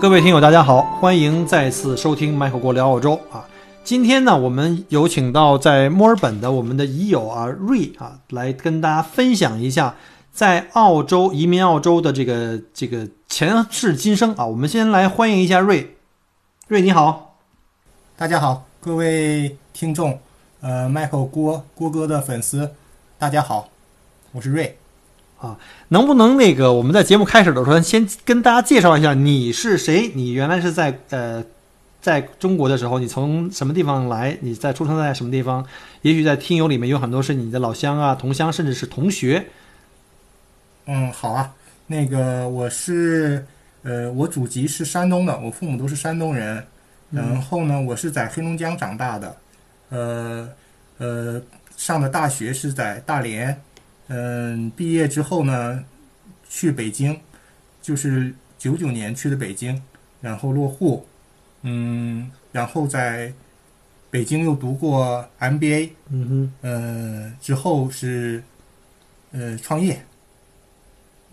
各位听友，大家好，欢迎再次收听麦克国聊澳洲啊。今天呢，我们有请到在墨尔本的我们的已友啊瑞啊，来跟大家分享一下在澳洲移民澳洲的这个这个前世今生啊。我们先来欢迎一下瑞，瑞你好，大家好，各位听众，呃，麦克郭郭哥的粉丝，大家好，我是瑞。啊，能不能那个我们在节目开始的时候先跟大家介绍一下你是谁？你原来是在呃，在中国的时候，你从什么地方来？你在出生在什么地方？也许在听友里面有很多是你的老乡啊、同乡，甚至是同学。嗯，好啊，那个我是呃，我祖籍是山东的，我父母都是山东人。然后呢，我是在黑龙江长大的，呃呃，上的大学是在大连。嗯，毕业之后呢，去北京，就是九九年去的北京，然后落户，嗯，然后在北京又读过 MBA，嗯哼，呃，之后是呃创业，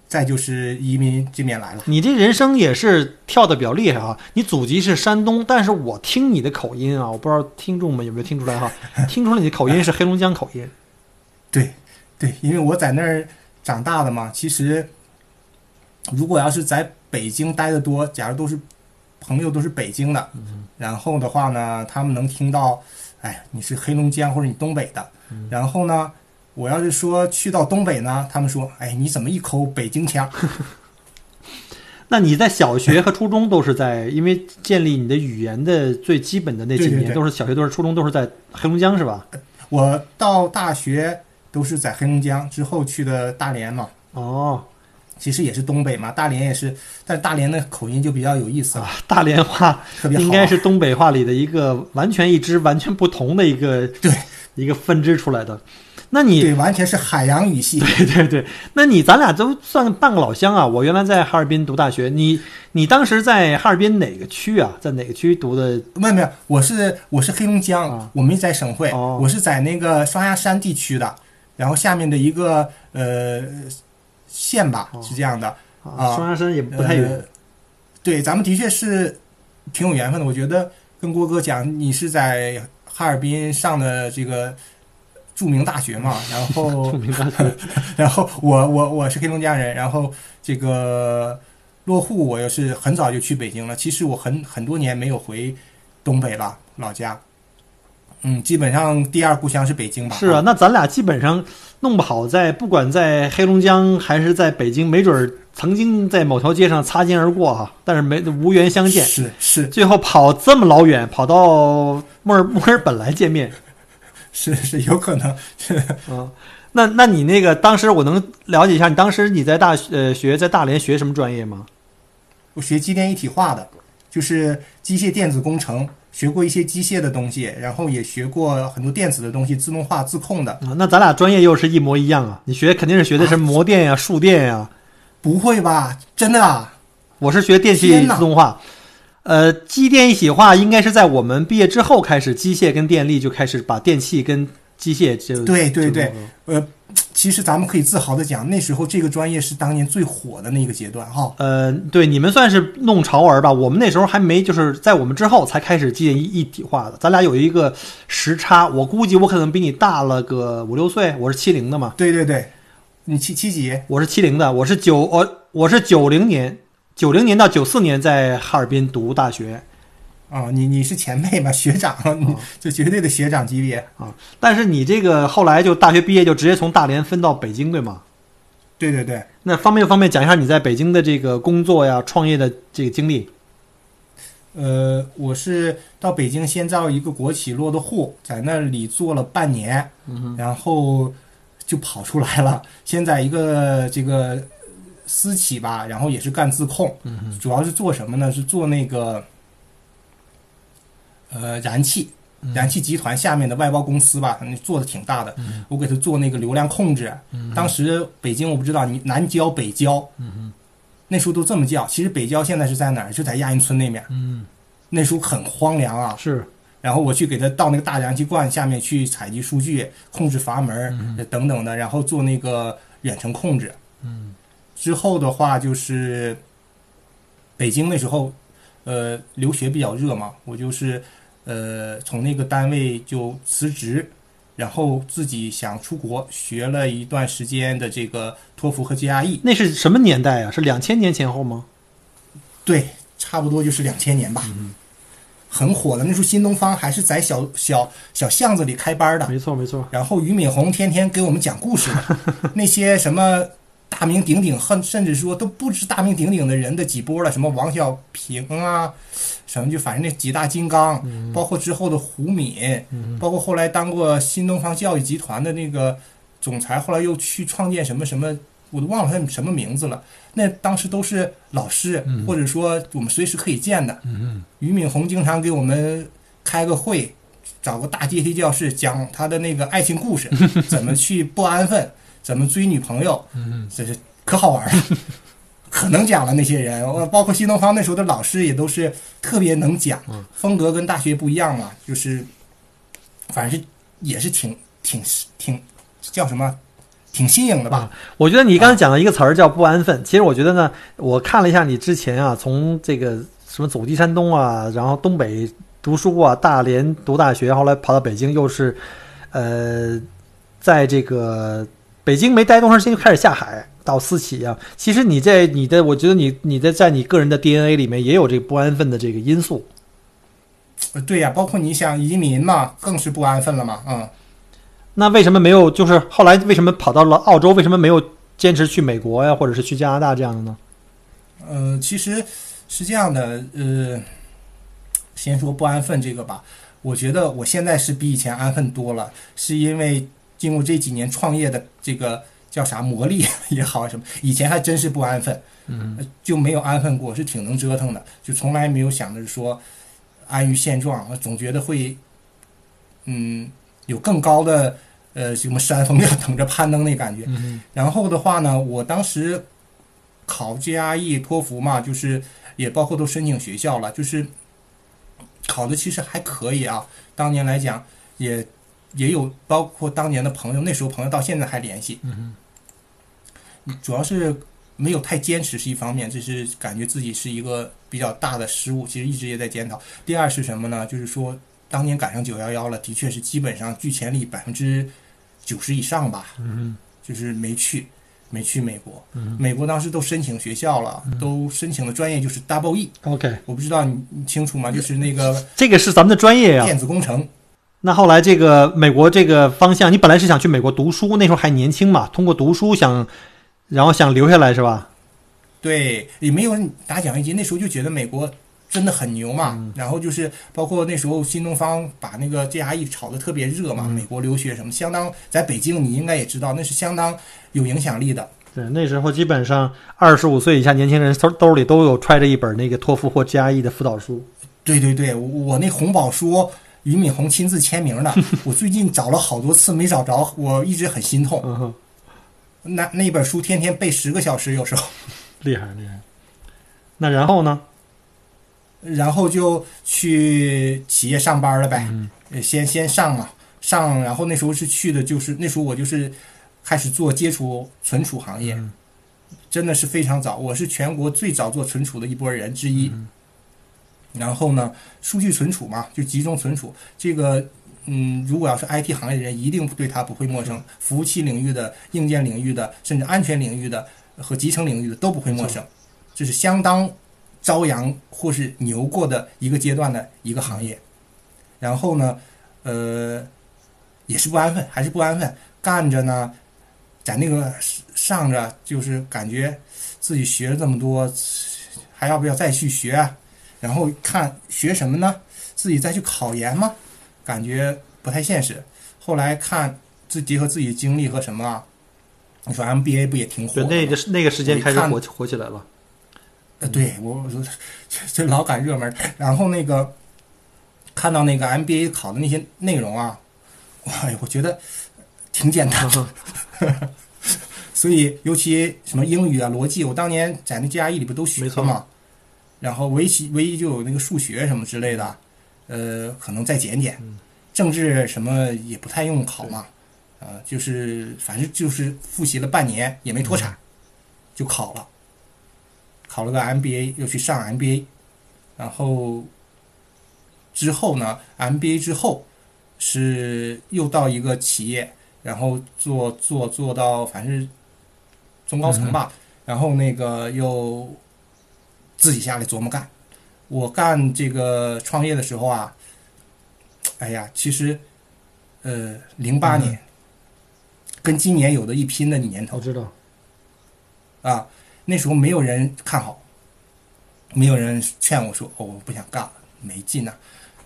再就是移民这边来了。你这人生也是跳的比较厉害啊！你祖籍是山东，但是我听你的口音啊，我不知道听众们有没有听出来哈？听出来你的口音是黑龙江口音，对。对，因为我在那儿长大的嘛。其实，如果要是在北京待的多，假如都是朋友都是北京的，然后的话呢，他们能听到，哎，你是黑龙江或者你东北的。然后呢，我要是说去到东北呢，他们说，哎，你怎么一口北京腔？那你在小学和初中都是在，因为建立你的语言的最基本的那几年，都是小学都是初中都是在黑龙江是吧？我到大学。都是在黑龙江之后去的大连嘛？哦，其实也是东北嘛，大连也是，但大连的口音就比较有意思啊。大连话特别应该是东北话里的一个完全一支完全不同的一个对一个分支出来的。那你对完全是海洋语系。对对对，那你咱俩都算半个老乡啊。我原来在哈尔滨读大学，你你当时在哈尔滨哪个区啊？在哪个区读的？没有没有，我是我是黑龙江，我没在省会，我是在那个双鸭山地区的。然后下面的一个呃县吧，是这样的啊。双鸭山也不太远。对，咱们的确是挺有缘分的。我觉得跟郭哥讲，你是在哈尔滨上的这个著名大学嘛，然后著名大学，然后我我我是黑龙江人，然后这个落户我又是很早就去北京了。其实我很很多年没有回东北了，老家。嗯，基本上第二故乡是北京吧？是啊，那咱俩基本上弄不好，在不管在黑龙江还是在北京，没准儿曾经在某条街上擦肩而过哈，但是没无缘相见。是是，最后跑这么老远，跑到墨尔墨尔本来见面，是是有可能。啊，那那你那个当时我能了解一下，你当时你在大呃学在大连学什么专业吗？我学机电一体化的，就是机械电子工程。学过一些机械的东西，然后也学过很多电子的东西，自动化、自控的。啊，那咱俩专业又是一模一样啊！你学肯定是学的是模电呀、数电呀。不会吧？真的啊？我是学电气自动化。呃，机电一体化应该是在我们毕业之后开始，机械跟电力就开始把电气跟机械就对对对，呃。其实咱们可以自豪的讲，那时候这个专业是当年最火的那个阶段，哈。呃，对，你们算是弄潮儿吧？我们那时候还没，就是在我们之后才开始机电一体化的。咱俩有一个时差，我估计我可能比你大了个五六岁。我是七零的嘛。对对对，你七七几？我是七零的，我是九我我是九零年，九零年到九四年在哈尔滨读大学。啊，你你是前辈嘛，学长，你 就绝对的学长级别啊。但是你这个后来就大学毕业就直接从大连分到北京，对吗？对对对。那方便不方便讲一下你在北京的这个工作呀、创业的这个经历？呃，我是到北京先到一个国企落的户，在那里做了半年，然后就跑出来了。先在一个这个私企吧，然后也是干自控，主要是做什么呢？是做那个呃燃气。燃气集团下面的外包公司吧，那做的挺大的。我给他做那个流量控制。当时北京我不知道，你南郊北郊，那时候都这么叫。其实北郊现在是在哪儿？就在亚运村那面。那时候很荒凉啊。是。然后我去给他到那个大燃气罐下面去采集数据、控制阀门等等的，然后做那个远程控制。嗯。之后的话就是北京那时候，呃，留学比较热嘛，我就是。呃，从那个单位就辞职，然后自己想出国学了一段时间的这个托福和 GRE。那是什么年代啊？是两千年前后吗？对，差不多就是两千年吧。很火的，那时候新东方还是在小小小巷子里开班的。没错，没错。然后俞敏洪天天给我们讲故事，那些什么。大名鼎鼎，甚甚至说都不知大名鼎鼎的人的几波了，什么王小平啊，什么就反正那几大金刚，包括之后的胡敏，包括后来当过新东方教育集团的那个总裁，后来又去创建什么什么，我都忘了他什么名字了。那当时都是老师，或者说我们随时可以见的。俞敏洪经常给我们开个会，找个大阶梯教室讲他的那个爱情故事，怎么去不安分。怎么追女朋友？嗯，这是可好玩了，可能讲了那些人，包括新东方那时候的老师也都是特别能讲，风格跟大学不一样嘛，就是反正是也是挺挺挺叫什么，挺新颖的吧？我觉得你刚才讲了一个词儿叫不安分，其实我觉得呢，我看了一下你之前啊，从这个什么走地山东啊，然后东北读书啊，大连读大学，后来跑到北京，又是呃，在这个。北京没待多长时间就开始下海到私企啊！其实你在你的，我觉得你你的在你个人的 DNA 里面也有这个不安分的这个因素。呃，对呀，包括你想移民嘛，更是不安分了嘛，嗯。那为什么没有？就是后来为什么跑到了澳洲？为什么没有坚持去美国呀，或者是去加拿大这样的呢？呃，其实是这样的，呃，先说不安分这个吧。我觉得我现在是比以前安分多了，是因为。经过这几年创业的这个叫啥魔力 也好什么，以前还真是不安分，嗯，就没有安分过，是挺能折腾的，就从来没有想着说安于现状，总觉得会，嗯，有更高的呃什么山峰要等着攀登那感觉。然后的话呢，我当时考 GRE 托福嘛，就是也包括都申请学校了，就是考的其实还可以啊，当年来讲也。也有包括当年的朋友，那时候朋友到现在还联系。嗯主要是没有太坚持是一方面，这是感觉自己是一个比较大的失误，其实一直也在检讨。第二是什么呢？就是说当年赶上九幺幺了，的确是基本上拒签率百分之九十以上吧。嗯就是没去，没去美国。嗯。美国当时都申请学校了，都申请的专业就是 Double E。OK。我不知道你你清楚吗？就是那个这个是咱们的专业呀，电子工程。那后来这个美国这个方向，你本来是想去美国读书，那时候还年轻嘛，通过读书想，然后想留下来是吧？对，也没有人打奖学金，那时候就觉得美国真的很牛嘛。然后就是包括那时候新东方把那个 GRE 炒得特别热嘛，美国留学什么，相当在北京你应该也知道，那是相当有影响力的。对，那时候基本上二十五岁以下年轻人兜兜里都有揣着一本那个托福或 GRE 的辅导书。对对对，我那红宝书。俞敏洪亲自签名的，我最近找了好多次没找着，我一直很心痛。那那本书天天背十个小时，有时候厉害厉害。那然后呢？然后就去企业上班了呗。先先上嘛，上，然后那时候是去的，就是那时候我就是开始做接触存储行业，真的是非常早，我是全国最早做存储的一波人之一。然后呢，数据存储嘛，就集中存储。这个，嗯，如果要是 IT 行业的人，一定对它不会陌生。服务器领域的、硬件领域的，甚至安全领域的和集成领域的都不会陌生。这是相当朝阳或是牛过的一个阶段的一个行业。然后呢，呃，也是不安分，还是不安分，干着呢，在那个上着，就是感觉自己学了这么多，还要不要再去学？然后看学什么呢？自己再去考研吗？感觉不太现实。后来看自结合自己的经历和什么啊，你说 MBA 不也挺火，的？那个那个时间开始火火起来了。呃，对我我说这这老赶热门，然后那个看到那个 MBA 考的那些内容啊，哎，我觉得挺简单的。所以尤其什么英语啊、逻辑，我当年在那 GRE 里不都学了嘛？然后唯其唯一就有那个数学什么之类的，呃，可能再减减。政治什么也不太用考嘛，呃，就是反正就是复习了半年也没脱产，就考了。考了个 MBA，又去上 MBA，然后之后呢，MBA 之后是又到一个企业，然后做做做到反正中高层吧，然后那个又自己下来琢磨干。我干这个创业的时候啊，哎呀，其实呃，零八年、跟今年有的一拼的年头。我知道，啊，那时候没有人看好，没有人劝我说：“哦，我不想干了，没劲呐、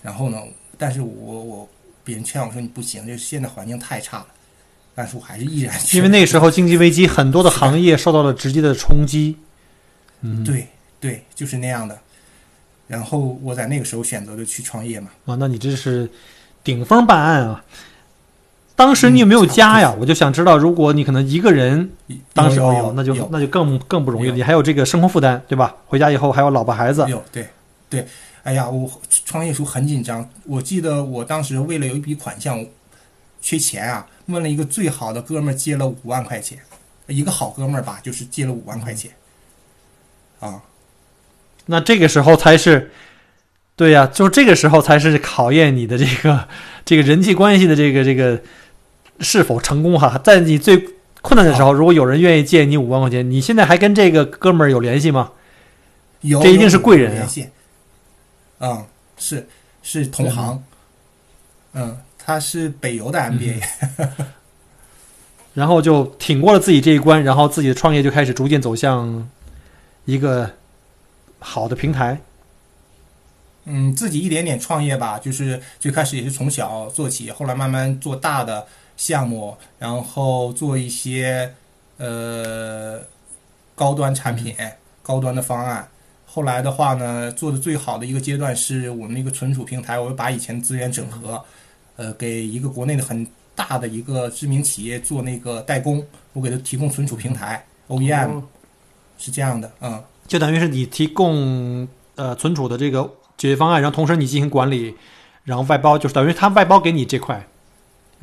然后呢，但是我我别人劝我说你不行，就是现在环境太差了，但是我还是毅然。因为那个时候经济危机，很多的行业受到了直接的冲击。嗯，对对，就是那样的。然后我在那个时候选择的去创业嘛，啊，那你这是顶风办案啊！当时你有没有家呀？我就想知道，如果你可能一个人，当时有有那就那就更更不容易了。你还有这个生活负担，对吧？回家以后还有老婆孩子，有对对，哎呀，我创业时候很紧张。我记得我当时为了有一笔款项，缺钱啊，问了一个最好的哥们儿借了五万块钱，一个好哥们儿吧，就是借了五万块钱。啊，那这个时候才是，对呀、就这个时候才是考验你的这个这个人际关系的这个这个是否成功哈。在你最困难的时候，如果有人愿意借你五万块钱，你现在还跟这个哥们儿有联系吗？有这一定是贵人啊。嗯，是是同行。嗯，他是北邮的 MBA。然后就挺过了自己这一关，然后自己的创业就开始逐渐走向一个好的平台。嗯，自己一点点创业吧，就是最开始也是从小做起，后来慢慢做大的项目，然后做一些呃高端产品、高端的方案。后来的话呢，做的最好的一个阶段是我们那个存储平台，我把以前资源整合，呃，给一个国内的很大的一个知名企业做那个代工，我给他提供存储平台 OEM，、哦是这样的，嗯。就等于是你提供呃存储的这个解决方案，然后同时你进行管理，然后外包就是等于他外包给你这块。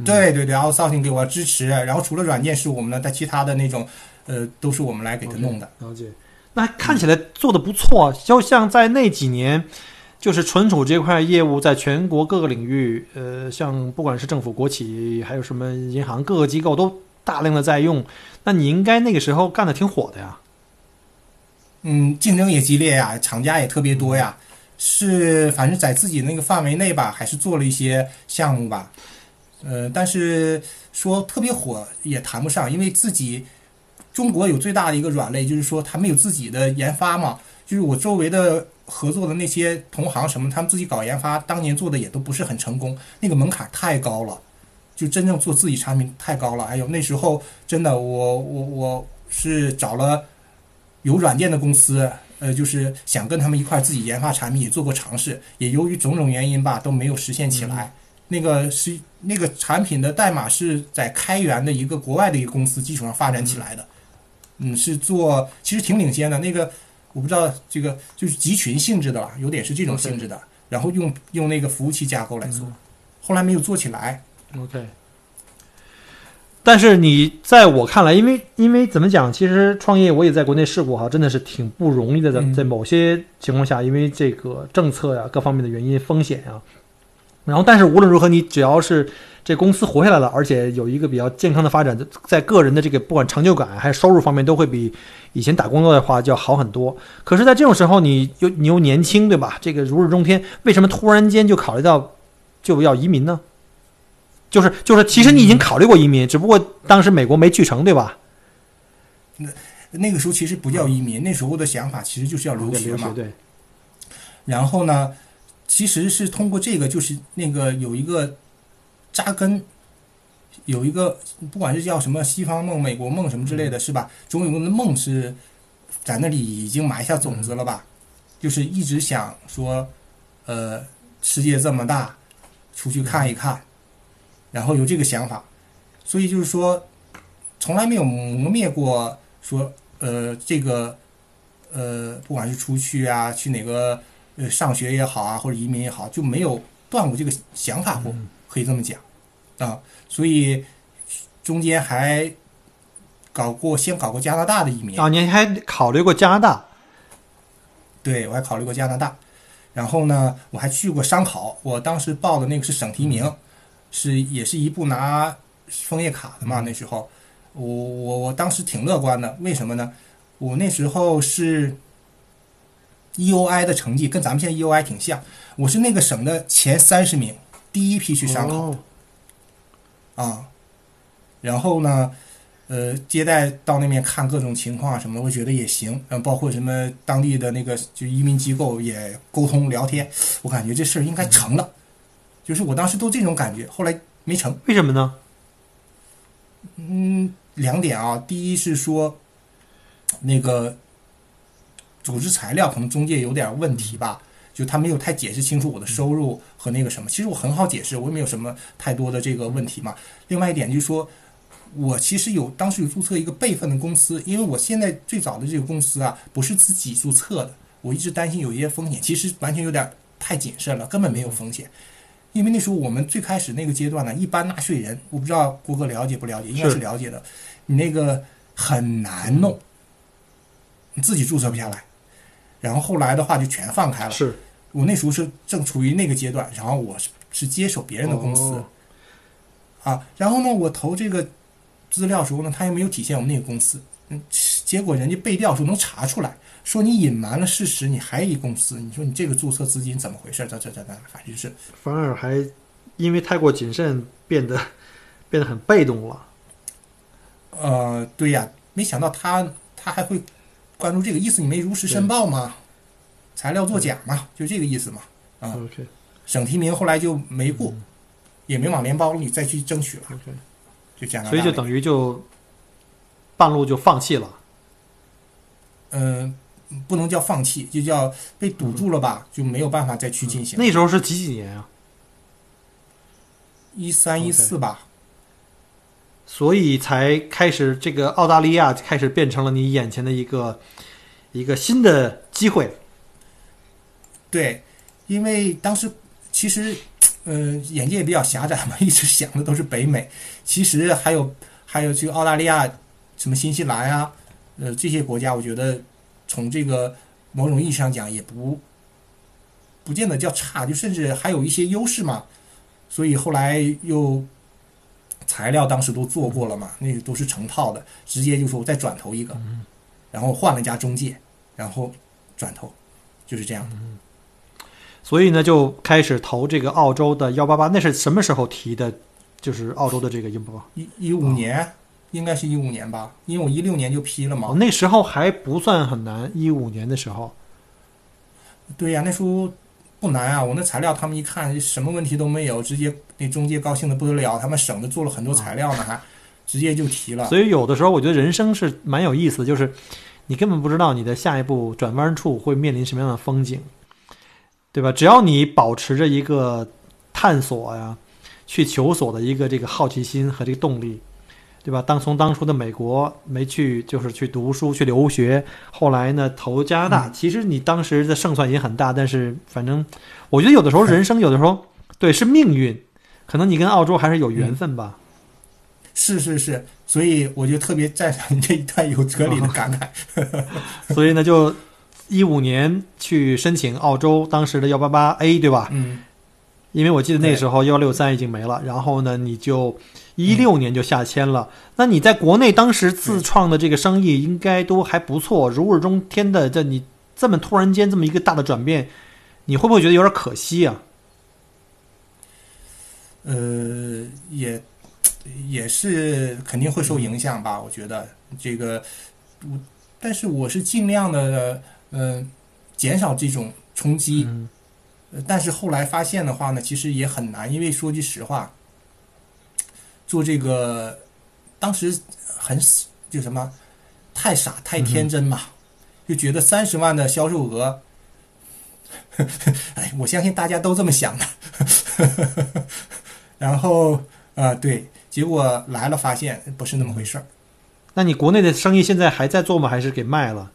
对对对然后 Sourcing 给我支持，然后除了软件是我们的，但其他的那种，呃，都是我们来给他弄的。了解。那看起来做的不错，就像在那几年，就是存储这块业务在全国各个领域，呃，像不管是政府、国企，还有什么银行各个机构都大量的在用。那你应该那个时候干的挺火的呀。嗯，竞争也激烈呀，厂家也特别多呀。是，反正在自己那个范围内吧，还是做了一些项目吧。呃，但是说特别火也谈不上，因为自己中国有最大的一个软肋，就是说他们有自己的研发嘛。就是我周围的合作的那些同行什么，他们自己搞研发，当年做的也都不是很成功，那个门槛太高了，就真正做自己产品太高了。还有那时候真的，我我我是找了有软件的公司，呃，就是想跟他们一块儿自己研发产品，也做过尝试，也由于种种原因吧，都没有实现起来。那个是那个产品的代码是在开源的一个国外的一个公司基础上发展起来的，嗯，是做其实挺领先的。那个我不知道这个就是集群性质的吧，有点是这种性质的，然后用用那个服务器架构来做，后来没有做起来。OK。但是你在我看来，因为因为怎么讲，其实创业我也在国内试过哈，真的是挺不容易的。在某些情况下，因为这个政策呀、各方面的原因、风险呀，然后但是无论如何，你只要是这公司活下来了，而且有一个比较健康的发展，在个人的这个不管成就感还是收入方面，都会比以前打工作的话就要好很多。可是，在这种时候，你又你又年轻，对吧？这个如日中天，为什么突然间就考虑到就要移民呢？就是就是，其实你已经考虑过移民，只不过当时美国没去成，对吧？那个时候其实不叫移民，那时候的想法其实就是要留学嘛。对，然后呢，其实是通过这个，就是那个有一个扎根有一个不管是叫什么西方梦、美国梦什么之类的，是吧？总有个梦是在那里已经埋下种子了吧？就是一直想说，呃，世界这么大，出去看一看，然后有这个想法，所以就是说，从来没有磨灭过说，呃，这个，呃，不管是出去啊，去哪个呃上学也好啊，或者移民也好，就没有断过这个想法过，可以这么讲啊。所以中间还搞过，先搞过加拿大的移民啊，您还考虑过加拿大？对，我还考虑过加拿大，然后呢，我还去过商考。我当时报的那个是省提名，是也是一部拿枫叶卡的嘛。那时候，我我我当时挺乐观的，为什么呢？我那时候是 EOI 的成绩跟咱们现在 EOI 挺像，我是那个省的前三十名，第一批去商考的啊。然后呢？呃，接待到那边看各种情况啊什么的，我觉得也行。嗯，包括什么当地的那个就移民机构也沟通聊天，我感觉这事儿应该成了。就是我当时都这种感觉，后来没成，为什么呢？嗯，两点啊，第一是说那个组织材料可能中介有点问题吧，就他没有太解释清楚我的收入和那个什么。其实我很好解释，我也没有什么太多的这个问题嘛。另外一点就是说。我其实有当时有注册一个备份的公司，因为我现在最早的这个公司啊不是自己注册的，我一直担心有一些风险，其实完全有点太谨慎了，根本没有风险。因为那时候我们最开始那个阶段呢，一般纳税人，我不知道郭哥了解不了解，应该是了解的，你那个很难弄，你自己注册不下来，然后后来的话就全放开了。是。我那时候是正处于那个阶段，然后我是是接手别人的公司，啊，然后呢，我投这个。资料时候呢，他又没有体现我们那个公司，嗯，结果人家背调时候能查出来，说你隐瞒了事实，你还一公司，你说你这个注册资金怎么回事？这这这这，反正是反而还因为太过谨慎，变得变得很被动了。呃，对呀，没想到他他还会关注这个意思，你没如实申报吗？材料作假嘛，就这个意思嘛。啊，OK，，省提名后来就没过，也没往联邦里再去争取了。ok，就这样所以就等于就半路就放弃了。嗯，不能叫放弃，就叫被堵住了吧，就没有办法再去进行。那时候是几几年啊？一三一四吧。所以才开始这个澳大利亚开始变成了你眼前的一个一个新的机会。对，因为当时其实。嗯，眼界也比较狭窄嘛，一直想的都是北美。其实还有还有去澳大利亚、什么新西兰啊，呃，这些国家，我觉得从这个某种意义上讲，也不不见得叫差，就甚至还有一些优势嘛。所以后来又材料当时都做过了嘛，那个都是成套的，直接就说我再转投一个，然后换了家中介，然后转投，就是这样的。所以呢，就开始投这个澳洲的幺八八。那是什么时候提的？就是澳洲的这个幺八八。一一五年，应该是一五年吧？因为我一六年就批了嘛。那时候还不算很难，一五年的时候。对呀，那时候不难啊！我那材料他们一看，什么问题都没有，直接那中介高兴的不得了，他们省的做了很多材料呢，还直接就提了。所以有的时候，我觉得人生是蛮有意思，就是你根本不知道你的下一步转弯处会面临什么样的风景。对吧？只要你保持着一个探索呀、去求索的一个这个好奇心和这个动力，对吧？当从当初的美国没去，就是去读书、去留学，后来呢投加拿大，其实你当时的胜算也很大。但是反正我觉得有的时候人生有的时候对是命运，可能你跟澳洲还是有缘分吧。是是是，所以我就特别赞赏你这一段有哲理的感慨。所以呢就。一五年去申请澳洲当时的幺八八 A 对吧？嗯，因为我记得那时候幺六三已经没了，然后呢，你就一六年就下签了。那你在国内当时自创的这个生意应该都还不错，如日中天的。这你这么突然间这么一个大的转变，你会不会觉得有点可惜啊？呃，也也是肯定会受影响吧。我觉得这个，我但是我是尽量的。嗯，减少这种冲击，但是后来发现的话呢，其实也很难，因为说句实话，做这个，当时很就什么太傻太天真嘛，就觉得三十万的销售额，哎，我相信大家都这么想的。然后啊，对，结果来了发现不是那么回事儿。那你国内的生意现在还在做吗？还是给卖了？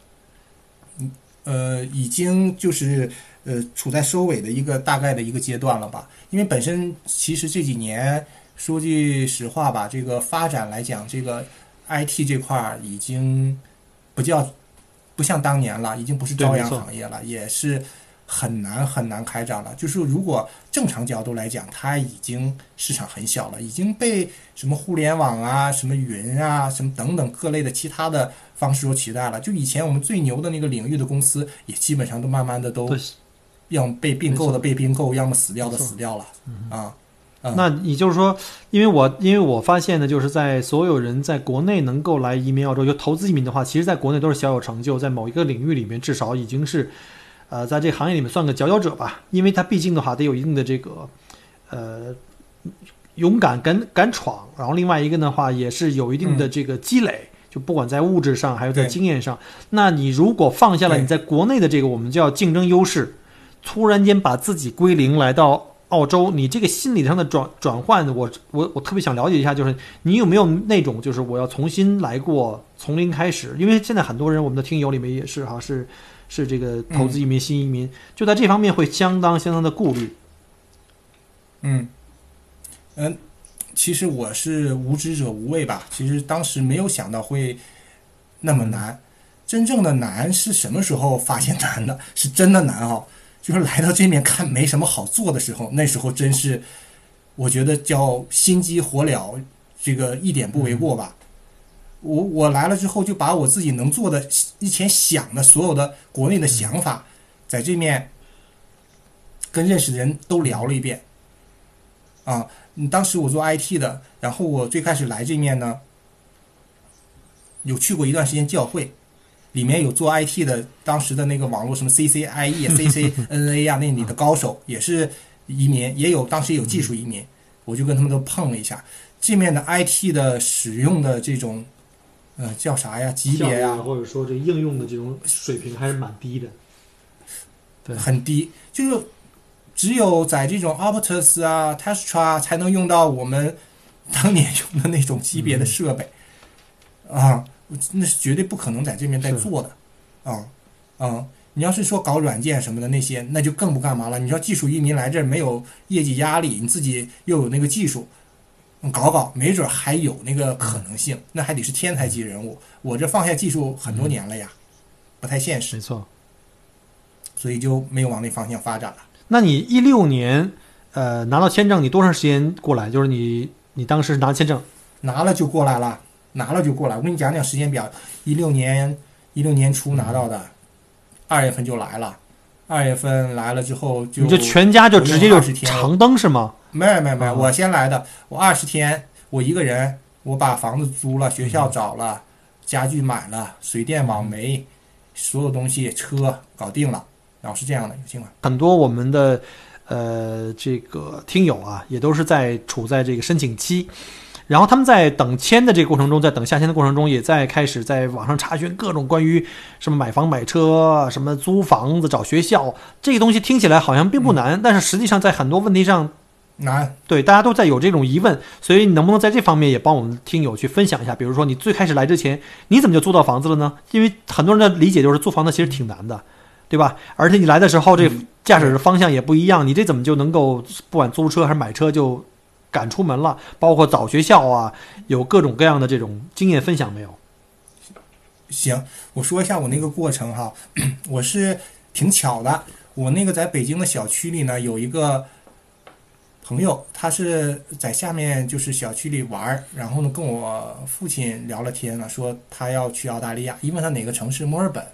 呃，已经就是呃处在收尾的一个大概的一个阶段了吧。因为本身其实这几年说句实话吧，这个发展来讲，这个 IT 这块儿已经不叫不像当年了，已经不是朝阳行业了，也是很难很难开展了。就是如果正常角度来讲，它已经市场很小了，已经被什么互联网啊、什么云啊、什么等等各类的其他的。方式都取代了，就以前我们最牛的那个领域的公司，也基本上都慢慢的都，要么被并购的被并购，要么死掉的死掉了啊。那也就是说，因为我因为我发现呢，就是在所有人在国内能够来移民澳洲，就投资移民的话，其实在国内都是小有成就，在某一个领域里面至少已经是，呃，在这个行业里面算个佼佼者吧。因为他毕竟的话得有一定的这个，呃，勇敢敢敢闯，然后另外一个的话也是有一定的这个积累。就不管在物质上，还有在经验上，那你如果放下了你在国内的这个我们叫竞争优势，突然间把自己归零来到澳洲，你这个心理上的转转换，我我我特别想了解一下，就是你有没有那种就是我要重新来过，从零开始？因为现在很多人，我们的听友里面也是哈，是是这个投资移民、新移民，就在这方面会相当相当的顾虑。嗯嗯。其实我是无知者无畏吧。其实当时没有想到会那么难。真正的难是什么时候发现难的？是真的难啊！就是来到这面看没什么好做的时候，那时候真是我觉得叫心急火燎，这个一点不为过吧。我我来了之后，就把我自己能做的、以前想的所有的国内的想法，在这面跟认识的人都聊了一遍啊。嗯，当时我做 IT 的，然后我最开始来这面呢，有去过一段时间教会，里面有做 IT 的，当时的那个网络什么 CCIE、CCNA 啊，那里的高手也是移民，也有当时有技术移民，我就跟他们都碰了一下。这面的 IT 的使用的这种，呃，叫啥呀？级别呀，或者说这应用的这种水平还是蛮低的，对，很低，就是。只有在这种 Optus 啊、Testra 才能用到我们当年用的那种级别的设备啊，那是绝对不可能在这边再做的啊啊！你要是说搞软件什么的那些，那就更不干嘛了。你说技术移民来这儿没有业绩压力，你自己又有那个技术，搞搞没准还有那个可能性。那还得是天才级人物。我这放下技术很多年了呀，不太现实。没错，所以就没有往那方向发展了。那你一六年，呃，拿到签证，你多长时间过来？就是你，你当时拿签证，拿了就过来了，拿了就过来。我跟你讲讲时间表，一六年一六年初拿到的，二月份就来了，二月份来了之后就你就全家就直接就长登是吗？没有没有没有，我先来的，我二十天，我一个人，我把房子租了，学校找了，家具买了，水电网煤，所有东西车搞定了。然后是这样的，情况。很多我们的呃这个听友啊，也都是在处在这个申请期，然后他们在等签的这个过程中，在等下签的过程中，也在开始在网上查询各种关于什么买房买车、什么租房子、找学校这个东西，听起来好像并不难，但是实际上在很多问题上难。对，大家都在有这种疑问，所以你能不能在这方面也帮我们听友去分享一下？比如说你最开始来之前，你怎么就租到房子了呢？因为很多人的理解就是租房子其实挺难的。对吧？而且你来的时候，这驾驶的方向也不一样，你这怎么就能够不管租车还是买车就赶出门了？包括找学校啊，有各种各样的这种经验分享没有？行，我说一下我那个过程哈。我是挺巧的，我那个在北京的小区里呢，有一个朋友，他是在下面就是小区里玩，然后呢跟我父亲聊了天了，说他要去澳大利亚，因为他哪个城市？墨尔本，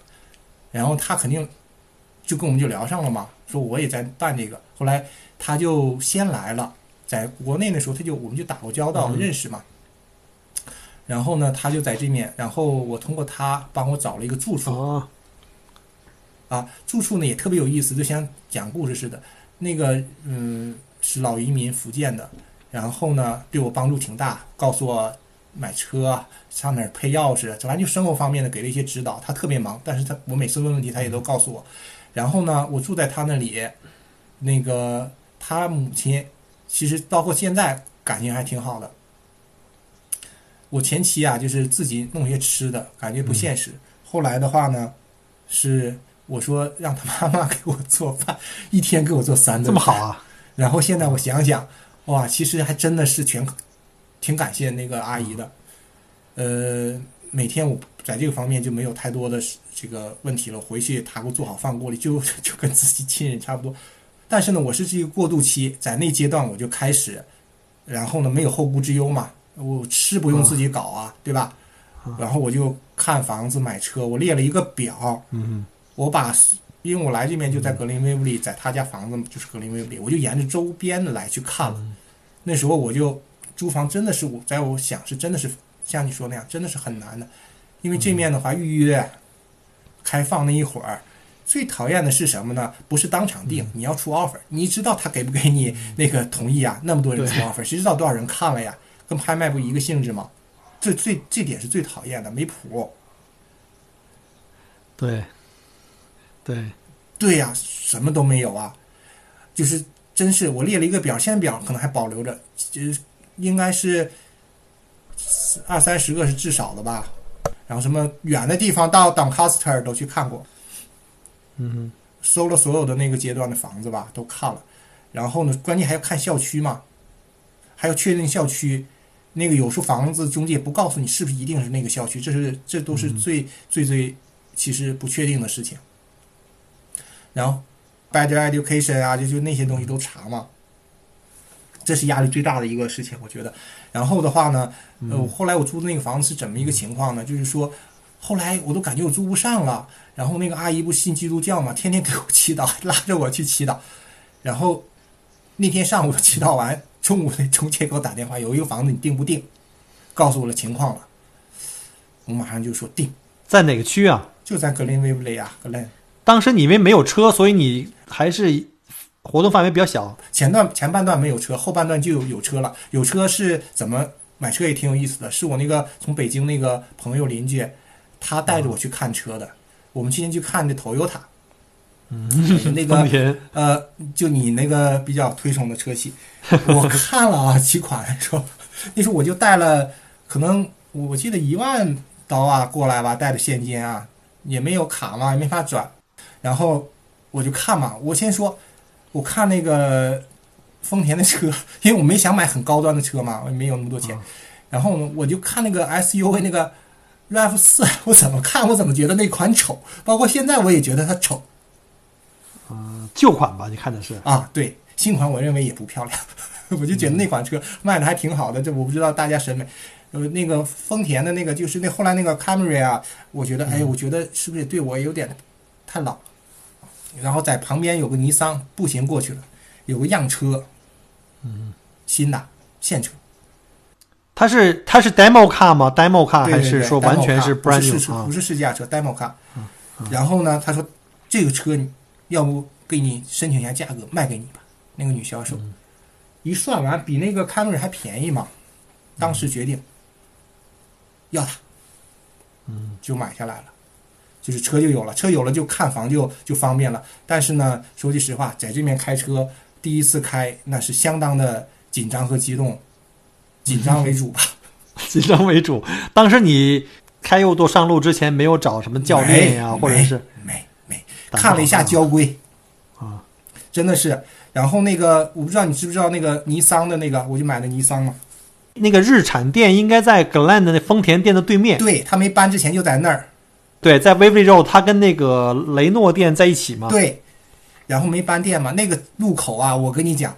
然后他肯定。就跟我们就聊上了嘛，说我也在办这个，后来他就先来了，在国内的时候他就我们就打过交道认识嘛，然后呢他就在这面，然后我通过他帮我找了一个住处，啊住处呢也特别有意思，就像讲故事似的，那个嗯是老移民福建的，然后呢对我帮助挺大，告诉我买车上哪儿配钥匙，反正就生活方面的给了一些指导。他特别忙，但是他我每次问问题他也都告诉我。然后呢，我住在他那里，那个他母亲其实包括现在感情还挺好的。我前期啊，就是自己弄些吃的，感觉不现实。后来的话呢，是我说让他妈妈给我做饭，一天给我做三顿，这么好啊！然后现在我想想，哇，其实还真的是全挺感谢那个阿姨的。呃，每天我在这个方面就没有太多的这个问题了。回去她给我做好饭锅里，就就跟自己亲人差不多。但是呢，我是这个过渡期，在那阶段我就开始，然后呢，没有后顾之忧嘛。我吃不用自己搞啊，对吧？然后我就看房子、买车，我列了一个表。嗯我把，因为我来这边就在格林威布利，在他家房子就是格林威布利，我就沿着周边的来去看了。那时候我就租房真的是我在我想是真的是像你说那样，真的是很难的，因为这面的话预约开放那一会儿。最讨厌的是什么呢？不是当场定，你要出 offer，你知道他给不给你那个同意啊？那么多人出 offer，谁知道多少人看了呀？跟拍卖不一个性质吗？这最这点是最讨厌的，没谱。对，对，对呀，什么都没有啊，就是真是我列了一个表，现表可能还保留着，就是应该是二三十个是至少的吧。然后什么远的地方到 Doncaster 都去看过，嗯搜了所有的那个阶段的房子吧，都看了。然后呢，关键还要看校区嘛，还要确定校区。那个有时候房子中介不告诉你是不是一定是那个校区，这是这都是最最最其实不确定的事情。然后，better education 啊，就就那些东西都查嘛，这是压力最大的一个事情，我觉得。然后的话呢，呃，后来我租的那个房子是怎么一个情况呢？就是说，后来我都感觉我租不上了。然后那个阿姨不信基督教嘛，天天给我祈祷，拉着我去祈祷。然后那天上午祈祷完。中午那中介给我打电话，有一个房子你定不定？告诉我了情况了，我马上就说定。在哪个区啊？就在格林威布雷啊，格林。当时你因为没有车，所以你还是活动范围比较小。前段前半段没有车，后半段就有有车了。有车是怎么买车也挺有意思的，是我那个从北京那个朋友邻居，他带着我去看车的。我们今天去看的 Toyota。嗯，那个呃，就你那个比较推崇的车系，我看了啊，几款说，那时候我就带了，可能我记得一万刀啊过来吧，带着现金啊，也没有卡嘛，也没法转，然后我就看嘛，我先说，我看那个丰田的车，因为我没想买很高端的车嘛，我也没有那么多钱，然后呢，我就看那个 SUV 那个 RAV 四，我怎么看我怎么觉得那款丑，包括现在我也觉得它丑。嗯，旧款吧？你看的是啊，对，新款我认为也不漂亮，我就觉得那款车卖的还挺好的。这我不知道大家审美。呃，那个丰田的那个就是那后来那个 Camry 啊，我觉得哎，我觉得是不是对我有点太老？然后在旁边有个尼桑，步行过去了，有个样车，嗯，新的现车。它是它是 demo car 吗？demo car 还是说完全是 brand new 啊？不是试驾车，demo car。然后呢，他说这个车你。要不给你申请一下价格，卖给你吧。那个女销售一算完，比那个凯美瑞还便宜嘛。当时决定要它，嗯，就买下来了。就是车就有了，车有了就看房就就方便了。但是呢，说句实话，在这边开车第一次开，那是相当的紧张和激动，紧张为主吧。紧张为主。当时你开右舵上路之前，没有找什么教练呀，或者是没没。看了一下交规，啊，真的是。然后那个我不知道你知不知道那个尼桑的那个，我就买了尼桑嘛。那个日产店应该在 Glen 的那丰田店的对面。对他没搬之前就在那儿。对，在 v i v y Road，他跟那个雷诺店在一起嘛。对，然后没搬店嘛。那个路口啊，我跟你讲，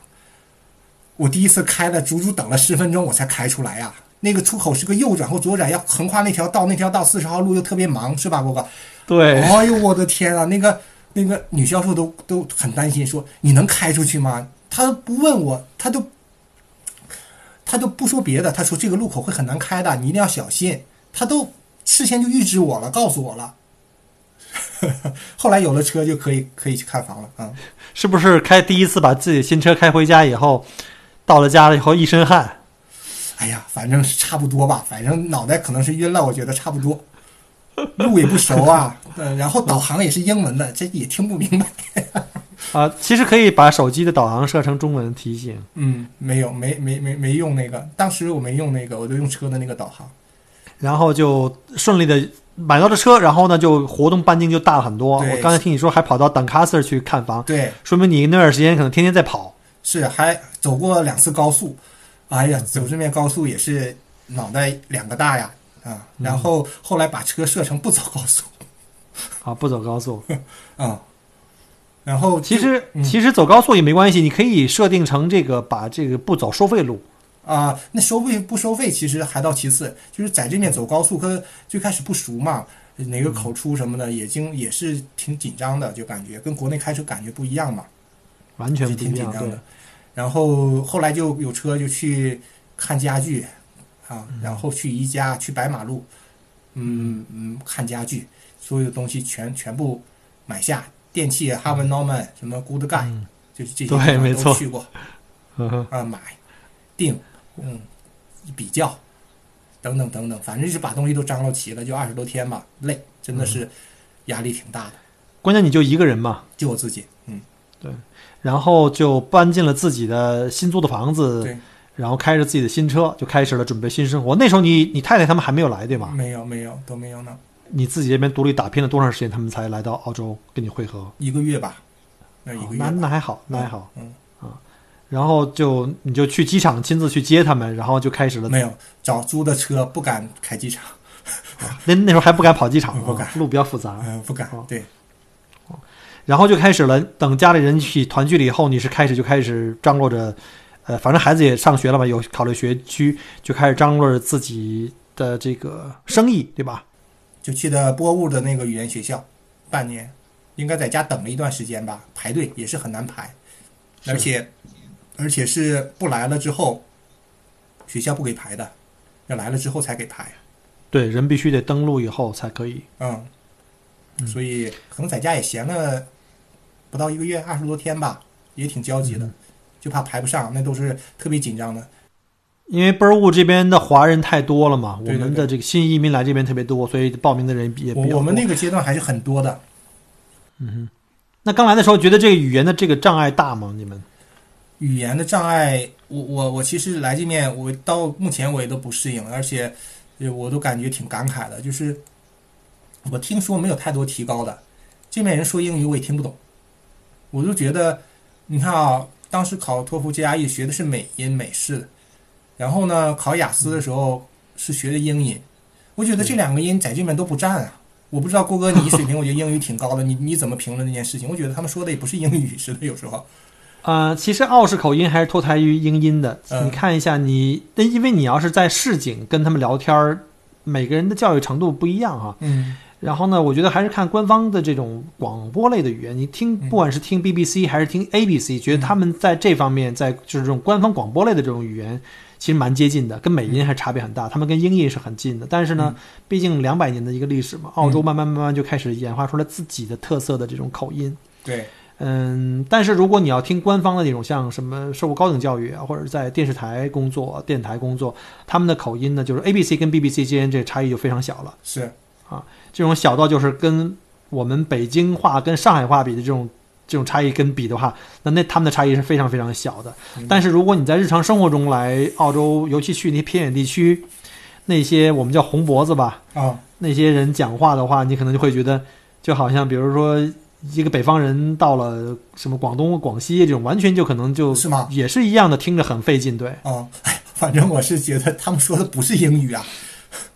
我第一次开了，足足等了十分钟我才开出来呀。那个出口是个右转或左转，要横跨那条道，那条道四十号路又特别忙，是吧，哥哥？对。哎呦，我的天啊！那个那个女销售都都很担心，说你能开出去吗？她都不问我，她都她都不说别的，她说这个路口会很难开的，你一定要小心。她都事先就预知我了，告诉我了。后来有了车就可以可以去看房了啊！是不是开第一次把自己新车开回家以后，到了家了以后一身汗，哎呀，反正是差不多吧，反正脑袋可能是晕了，我觉得差不多。路也不熟啊，嗯，然后导航也是英文的，这也听不明白。啊，其实可以把手机的导航设成中文提醒。嗯，没有，没没没没用那个，当时我没用那个，我就用车的那个导航。然后就顺利的买到了车，然后呢就活动半径就大了很多。我刚才听你说还跑到 Dunkaser 去看房，对，说明你那段时间可能天天在跑。是还走过两次高速，哎呀，走这面高速也是脑袋两个大呀啊！然后后来把车设成不走高速 啊，不走高速。啊，然后其实、嗯其实走高速也没关系，你可以设定成这个把这个不走收费路。啊，那收费不收费其实还到其次，就是在这面走高速，跟最开始不熟嘛，哪个口出什么的也经也是挺紧张的，就感觉跟国内开车感觉不一样嘛，完全挺紧张的。然后后来就有车就去看家具啊，然后去宜家，去白马路，嗯嗯，看家具，所有东西全全部买下，电器 Harman Norman 什么 Good Guy，、嗯。就是这些都去过。啊买、定，嗯，比较，等等等等，反正就是把东西都张罗齐了，就二十多天吧，累，真的嗯。是压力挺大的。关键你就一个人嘛，就我自己，嗯，然后就搬进了自己的新租的房子对，然后开着自己的新车，就开始了准备新生活。那时候你你太太他们还没有来对吧？没有没有都没有呢，你自己这边独立打拼了多长时间，他们才来到澳洲跟你会合？一个月吧，那一个月那，那还好，那还好。嗯，然后就你就去机场亲自去接他们，然后就开始了。没有找租的车，不敢开机场，那那时候还不敢跑机场，不敢啊路比较复杂。嗯、不敢哦，对，然后就开始了，等家里人一起团聚了以后，你是开始就开始张罗着，呃，反正孩子也上学了嘛，有考虑学区，就开始张罗着自己的这个生意，对吧？就去的波物的那个语言学校，半年，应该在家等了一段时间吧，排队也是很难排，而且而且是不来了之后，学校不给排的，要来了之后才给排，对，人必须得登录以后才可以。嗯，嗯所以可能在家也闲了不到一个月，二十多天吧，也挺焦急的，嗯就怕排不上，那都是特别紧张的。因为贝尔沃这边的华人太多了嘛，我们的这个新移民来这边特别多，所以报名的人也比较多。我我们那个阶段还是很多的，嗯哼那刚来的时候，觉得这个语言的这个障碍大吗？你们？语言的障碍，我我我其实来这面，我到目前我也都不适应，而且呃我都感觉挺感慨的。就是我听说没有太多提高的，这边人说英语我也听不懂，我就觉得，你看啊，当时考托福 GRE 学的是美音美式的，然后呢考雅思的时候是学的英音，我觉得这两个音在这边都不占啊。我不知道郭哥你水平，我觉得英语挺高的，你 你怎么评论这件事情？我觉得他们说的也不是英语似的，有时候。呃，其实澳式口音还是脱胎于英音的。嗯你看一下你，那因为你要是在市井跟他们聊天儿，每个人的教育程度不一样哈。嗯然后呢，我觉得还是看官方的这种广播类的语言，你听嗯不管是听 BBC 还是听 ABC，觉得他们在这方面，在就是这种官方广播类的这种语言，其实蛮接近的，跟美音还差别很大。他们跟英音是很近的，但是呢，毕竟两百年的一个历史嘛，澳洲慢慢慢慢就开始演化出来自己的特色的这种口音。对，嗯，但是如果你要听官方的那种，像什么受过高等教育啊，或者在电视台工作、电台工作，他们的口音呢，就是 ABC 跟 BBC 之间这个差异就非常小了。是。这种小到就是跟我们北京话跟上海话比的这种这种差异跟比的话，那那他们的差异是非常非常小的嗯。但是如果你在日常生活中来澳洲，尤其去那些偏远地区，那些我们叫红脖子吧，啊，那些人讲话的话，你可能就会觉得，就好像比如说一个北方人到了什么广东、广西这种，完全就可能就是吗？也是一样的，听着很费劲。对，啊，哎，反正我是觉得他们说的不是英语啊。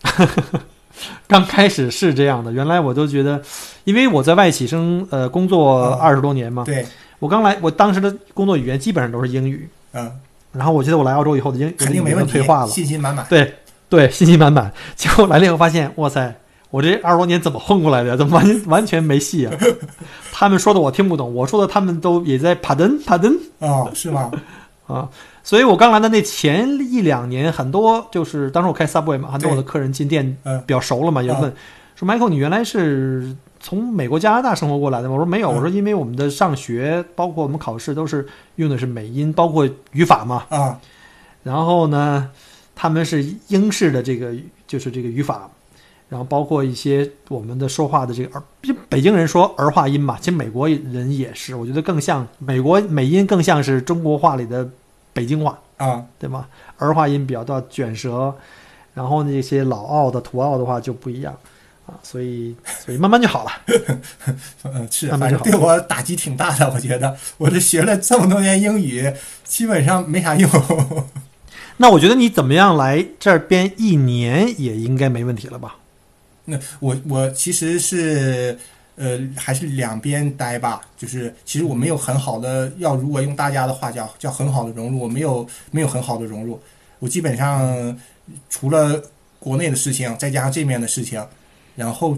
刚开始是这样的，原来我都觉得，因为我在外企生呃工作啊二十多年嘛，对，我刚来，我当时的工作语言基本上都是英语，嗯，然后我觉得我来澳洲以后的英肯定没问题退化了，信心满满。对对，信心满满。结果来了以后发现，哇塞，我这二十多年怎么混过来的？怎么完完全没戏啊？他们说的我听不懂，我说的他们都也在帕登帕登啊，是吗？啊。所以我刚来的那前一两年，很多就是当时我开 Subway 嘛，很多我的客人进店嗯。比较熟了嘛，也问说 Michael，你原来是从美国、加拿大生活过来的吗？我说没有，嗯。我说因为我们的上学，包括我们考试都是用的是美音，包括语法嘛。啊，然后呢，他们是英式的这个就是这个语法，然后包括一些我们的说话的这个儿，北京人说儿化音嘛，其实美国人也是，我觉得更像美国美音更像是中国话里的北京话，啊，对吗？儿化音比较到卷舌，然后那些老澳的土澳的话就不一样啊，所以所以慢慢就好了。嗯，是，慢慢就好反正对我打击挺大的。我觉得，我这学了这么多年英语，基本上没啥用。那我觉得你怎么样来这边一年也应该没问题了吧？那我我其实是呃还是两边待吧，就是其实我没有很好的，要如果用大家的话叫叫很好的融入，我没有没有很好的融入，我基本上除了国内的事情，再加上这面的事情，然后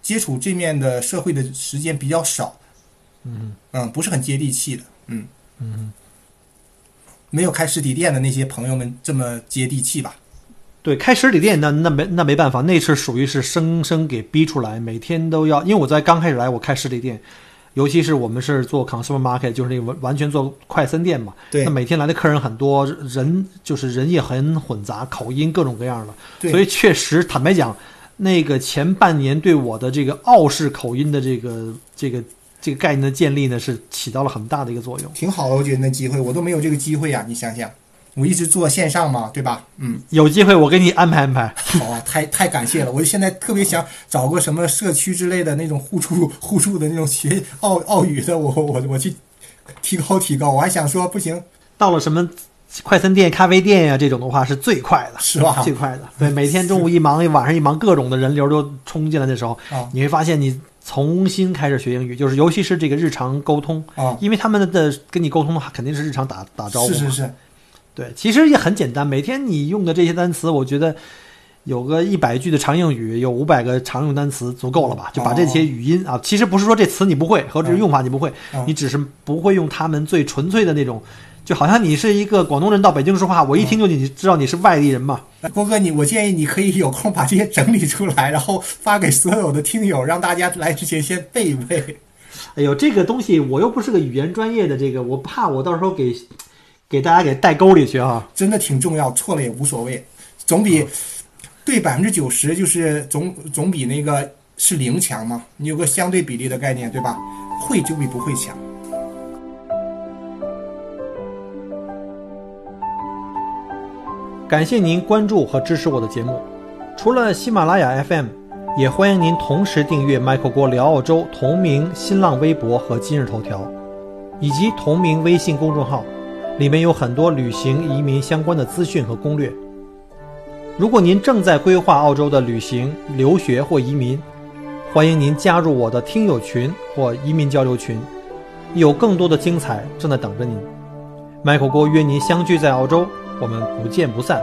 接触这面的社会的时间比较少，嗯嗯，不是很接地气的，嗯，嗯，没有开实体店的那些朋友们这么接地气吧。对，开实体店那那没那没办法，那是属于是生生给逼出来，每天都要。因为我在刚开始来，我开实体店，尤其是我们是做 consumer market，就是那个完完全做快餐店嘛。对那每天来的客人很多，人就是人也很混杂，口音各种各样的，对所以确实坦白讲，那个前半年对我的这个澳式口音的这个这个这个概念的建立呢，是起到了很大的一个作用。挺好的，我觉得那机会我都没有这个机会呀、你想想，我一直做线上嘛，对吧？嗯，有机会我给你安排安排。好啊，太太感谢了，我现在特别想找个什么社区之类的那种互助 互助的那种学奥奥语的，我我我去提高提高。我还想说，不行，到了什么快餐店、咖啡店呀、这种的话是最快的。是吧？最快的。对，每天中午一忙，晚上一忙，各种的人流都冲进来的时候，啊你会发现你重新开始学英语，就是尤其是这个日常沟通，啊，因为他们的跟你沟通肯定是日常打打招呼嘛。是是是，对，其实也很简单，每天你用的这些单词，我觉得。有个一百句的常用语，有五百个常用单词，足够了吧？就把这些语音啊，其实不是说这词你不会，和这用法你不会，嗯你只是不会用他们最纯粹的那种，就好像你是一个广东人到北京说话，我一听就你知道你是外地人嘛。郭哥，你我建议你可以有空把这些整理出来，然后发给所有的听友，让大家来之前先背一背。哎呦，这个东西我又不是个语言专业的，这个我怕我到时候给给大家给带沟里去啊、真的挺重要，错了也无所谓，总比对百分之九十就是总总比那个是零强嘛。你有个相对比例的概念，对吧？会就比不会强。感谢您关注和支持我的节目。除了喜马拉雅 FM，也欢迎您同时订阅 Michael 郭聊澳洲同名新浪微博和今日头条，以及同名微信公众号，里面有很多旅行、移民相关的资讯和攻略。如果您正在规划澳洲的旅行、留学或移民，欢迎您加入我的听友群或移民交流群，有更多的精彩正在等着您。Michael 郭约您相聚在澳洲，我们不见不散。